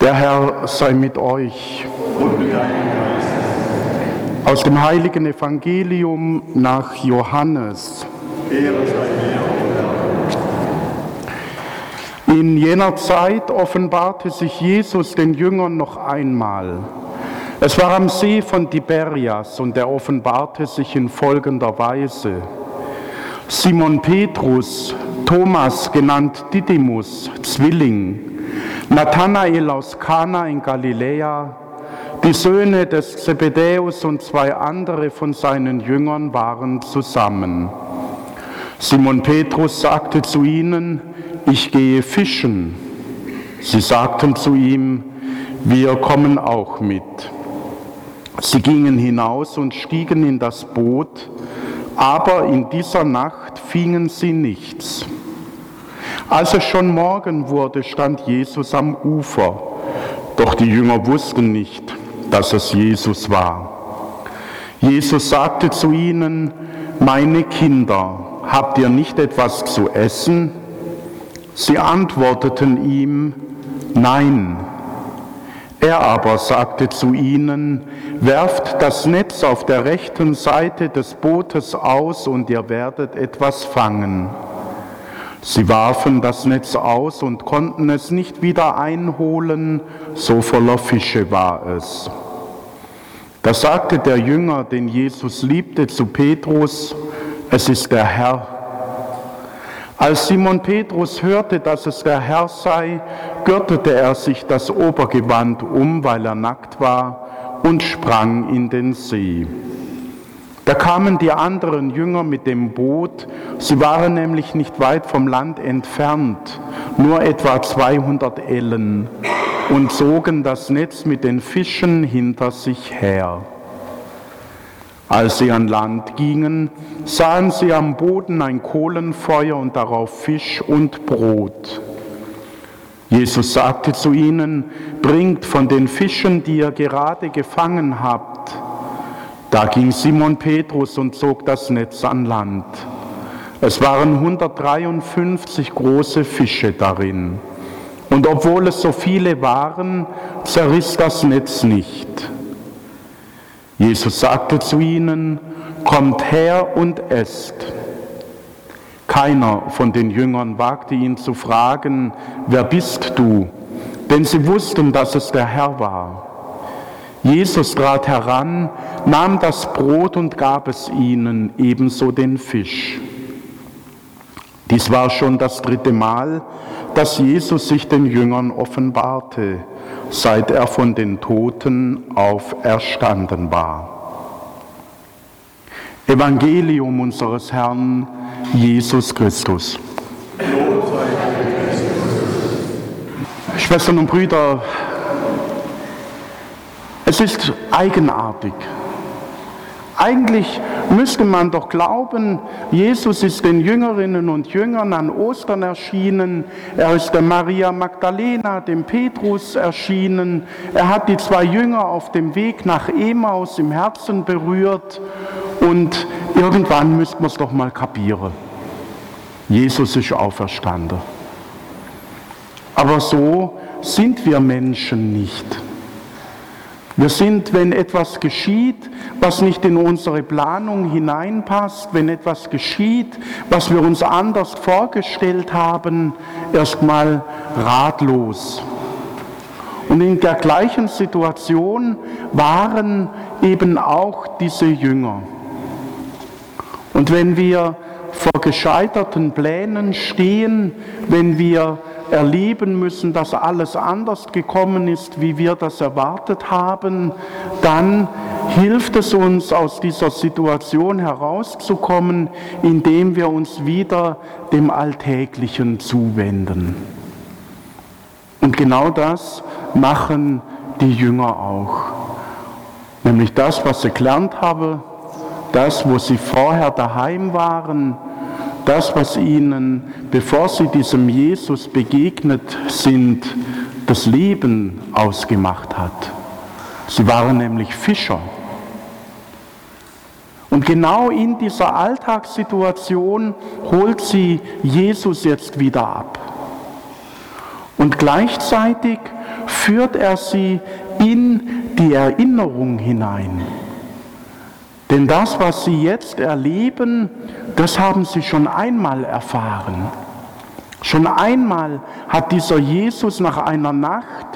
Der Herr sei mit euch. Aus dem heiligen Evangelium nach Johannes. In jener Zeit offenbarte sich Jesus den Jüngern noch einmal. Es war am See von Tiberias und er offenbarte sich in folgender Weise. Simon Petrus, Thomas genannt Didymus, Zwilling, Nathanael aus Kana in Galiläa, die Söhne des Zebedäus und zwei andere von seinen Jüngern waren zusammen. Simon Petrus sagte zu ihnen, ich gehe fischen. Sie sagten zu ihm, wir kommen auch mit. Sie gingen hinaus und stiegen in das Boot, aber in dieser Nacht fingen sie nichts. Als es schon Morgen wurde, stand Jesus am Ufer, doch die Jünger wussten nicht, dass es Jesus war. Jesus sagte zu ihnen, meine Kinder, habt ihr nicht etwas zu essen? Sie antworteten ihm, nein. Er aber sagte zu ihnen, werft das Netz auf der rechten Seite des Bootes aus und ihr werdet etwas fangen. Sie warfen das Netz aus und konnten es nicht wieder einholen, so voller Fische war es. Da sagte der Jünger, den Jesus liebte, zu Petrus, es ist der Herr. Als Simon Petrus hörte, dass es der Herr sei, gürtete er sich das Obergewand um, weil er nackt war, und sprang in den See. Da kamen die anderen Jünger mit dem Boot. Sie waren nämlich nicht weit vom Land entfernt, nur etwa 200 Ellen, und zogen das Netz mit den Fischen hinter sich her. Als sie an Land gingen, sahen sie am Boden ein Kohlenfeuer und darauf Fisch und Brot. Jesus sagte zu ihnen, bringt von den Fischen, die ihr gerade gefangen habt, da ging Simon Petrus und zog das Netz an Land. Es waren 153 große Fische darin. Und obwohl es so viele waren, zerriss das Netz nicht. Jesus sagte zu ihnen, kommt her und esst. Keiner von den Jüngern wagte ihn zu fragen, wer bist du? Denn sie wussten, dass es der Herr war. Jesus trat heran, nahm das Brot und gab es ihnen, ebenso den Fisch. Dies war schon das dritte Mal, dass Jesus sich den Jüngern offenbarte, seit er von den Toten auferstanden war. Evangelium unseres Herrn Jesus Christus. Schwestern und Brüder, es ist eigenartig. Eigentlich müsste man doch glauben, Jesus ist den Jüngerinnen und Jüngern an Ostern erschienen, er ist der Maria Magdalena, dem Petrus erschienen, er hat die zwei Jünger auf dem Weg nach Emaus im Herzen berührt und irgendwann müsste man es doch mal kapieren. Jesus ist auferstanden. Aber so sind wir Menschen nicht. Wir sind, wenn etwas geschieht, was nicht in unsere Planung hineinpasst, wenn etwas geschieht, was wir uns anders vorgestellt haben, erstmal ratlos. Und in der gleichen Situation waren eben auch diese Jünger. Und wenn wir vor gescheiterten Plänen stehen, wenn wir erleben müssen, dass alles anders gekommen ist, wie wir das erwartet haben, dann hilft es uns aus dieser Situation herauszukommen, indem wir uns wieder dem Alltäglichen zuwenden. Und genau das machen die Jünger auch. Nämlich das, was sie gelernt haben, das, wo sie vorher daheim waren, das, was ihnen, bevor sie diesem Jesus begegnet sind, das Leben ausgemacht hat. Sie waren nämlich Fischer. Und genau in dieser Alltagssituation holt sie Jesus jetzt wieder ab. Und gleichzeitig führt er sie in die Erinnerung hinein. Denn das, was sie jetzt erleben, das haben sie schon einmal erfahren. Schon einmal hat dieser Jesus nach einer Nacht,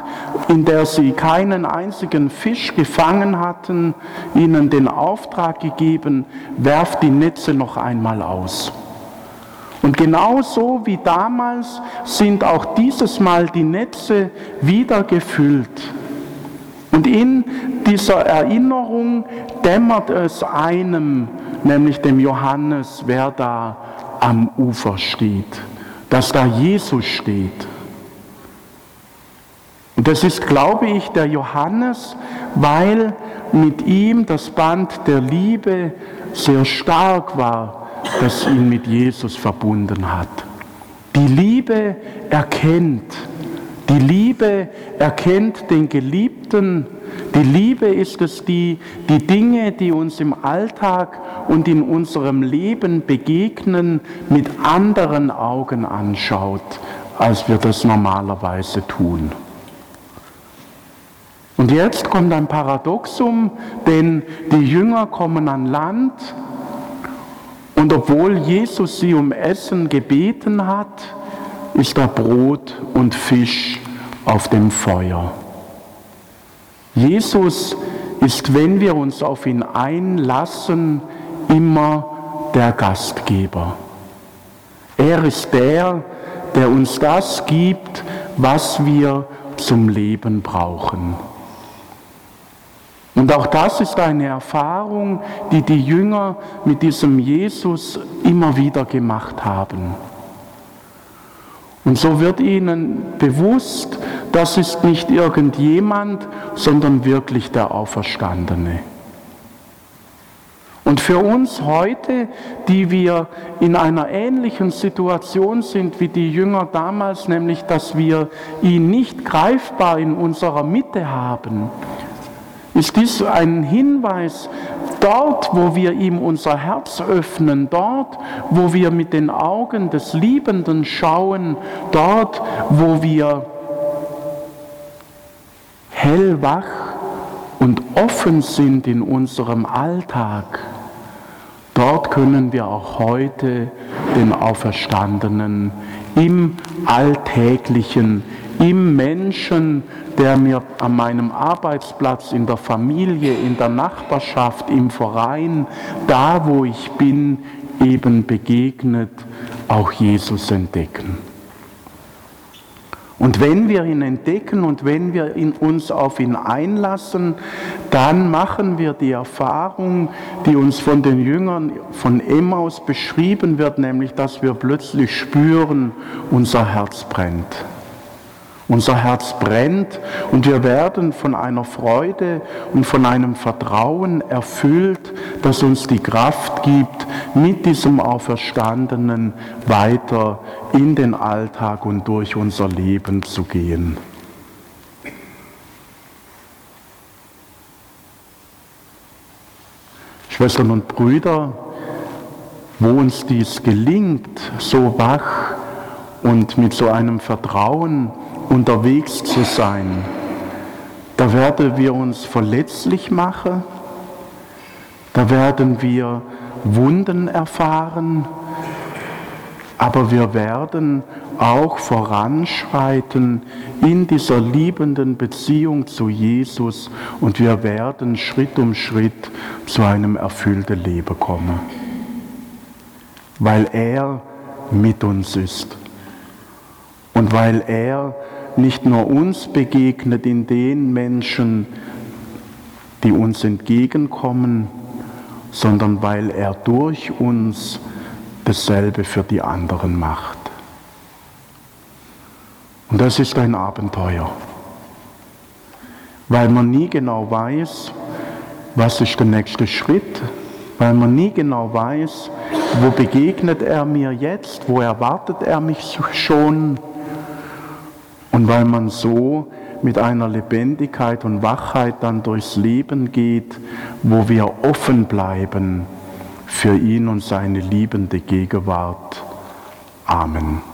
in der sie keinen einzigen Fisch gefangen hatten, ihnen den Auftrag gegeben, werft die Netze noch einmal aus. Und genauso wie damals sind auch dieses Mal die Netze wieder gefüllt. Und in dieser Erinnerung dämmert es einem, nämlich dem Johannes, wer da am Ufer steht dass da Jesus steht. Und das ist, glaube ich, der Johannes, weil mit ihm das Band der Liebe sehr stark war, das ihn mit Jesus verbunden hat. Die Liebe erkennt, die Liebe erkennt den Geliebten. Die Liebe ist es, die die Dinge, die uns im Alltag und in unserem Leben begegnen, mit anderen Augen anschaut, als wir das normalerweise tun. Und jetzt kommt ein Paradoxum, denn die Jünger kommen an Land und obwohl Jesus sie um Essen gebeten hat, ist da Brot und Fisch auf dem Feuer. Jesus ist, wenn wir uns auf ihn einlassen, immer der Gastgeber. Er ist der, der uns das gibt, was wir zum Leben brauchen. Und auch das ist eine Erfahrung, die die Jünger mit diesem Jesus immer wieder gemacht haben. Und so wird ihnen bewusst, das ist nicht irgendjemand, sondern wirklich der Auferstandene. Und für uns heute, die wir in einer ähnlichen Situation sind wie die Jünger damals, nämlich dass wir ihn nicht greifbar in unserer Mitte haben, ist dies ein Hinweis, dort, wo wir ihm unser Herz öffnen, dort, wo wir mit den Augen des Liebenden schauen, dort, wo wir hellwach und offen sind in unserem Alltag, dort können wir auch heute den Auferstandenen im Alltäglichen, im Menschen, der mir an meinem Arbeitsplatz, in der Familie, in der Nachbarschaft, im Verein, da wo ich bin, eben begegnet, auch Jesus entdecken. Und wenn wir ihn entdecken und wenn wir uns auf ihn einlassen, dann machen wir die Erfahrung, die uns von den Jüngern von Emmaus beschrieben wird, nämlich dass wir plötzlich spüren, unser Herz brennt. Unser Herz brennt und wir werden von einer Freude und von einem Vertrauen erfüllt, das uns die Kraft gibt, mit diesem Auferstandenen weiter in den Alltag und durch unser Leben zu gehen. Schwestern und Brüder, wo uns dies gelingt, so wach und mit so einem Vertrauen, unterwegs zu sein, da werden wir uns verletzlich machen, da werden wir Wunden erfahren, aber wir werden auch voranschreiten in dieser liebenden Beziehung zu Jesus und wir werden Schritt um Schritt zu einem erfüllten Leben kommen, weil er mit uns ist und weil er nicht nur uns begegnet in den Menschen, die uns entgegenkommen, sondern weil er durch uns dasselbe für die anderen macht. Und das ist ein Abenteuer, weil man nie genau weiß, was ist der nächste Schritt, weil man nie genau weiß, wo begegnet er mir jetzt, wo erwartet er mich schon und weil man so mit einer Lebendigkeit und Wachheit dann durchs Leben geht, wo wir offen bleiben für ihn und seine liebende Gegenwart. Amen.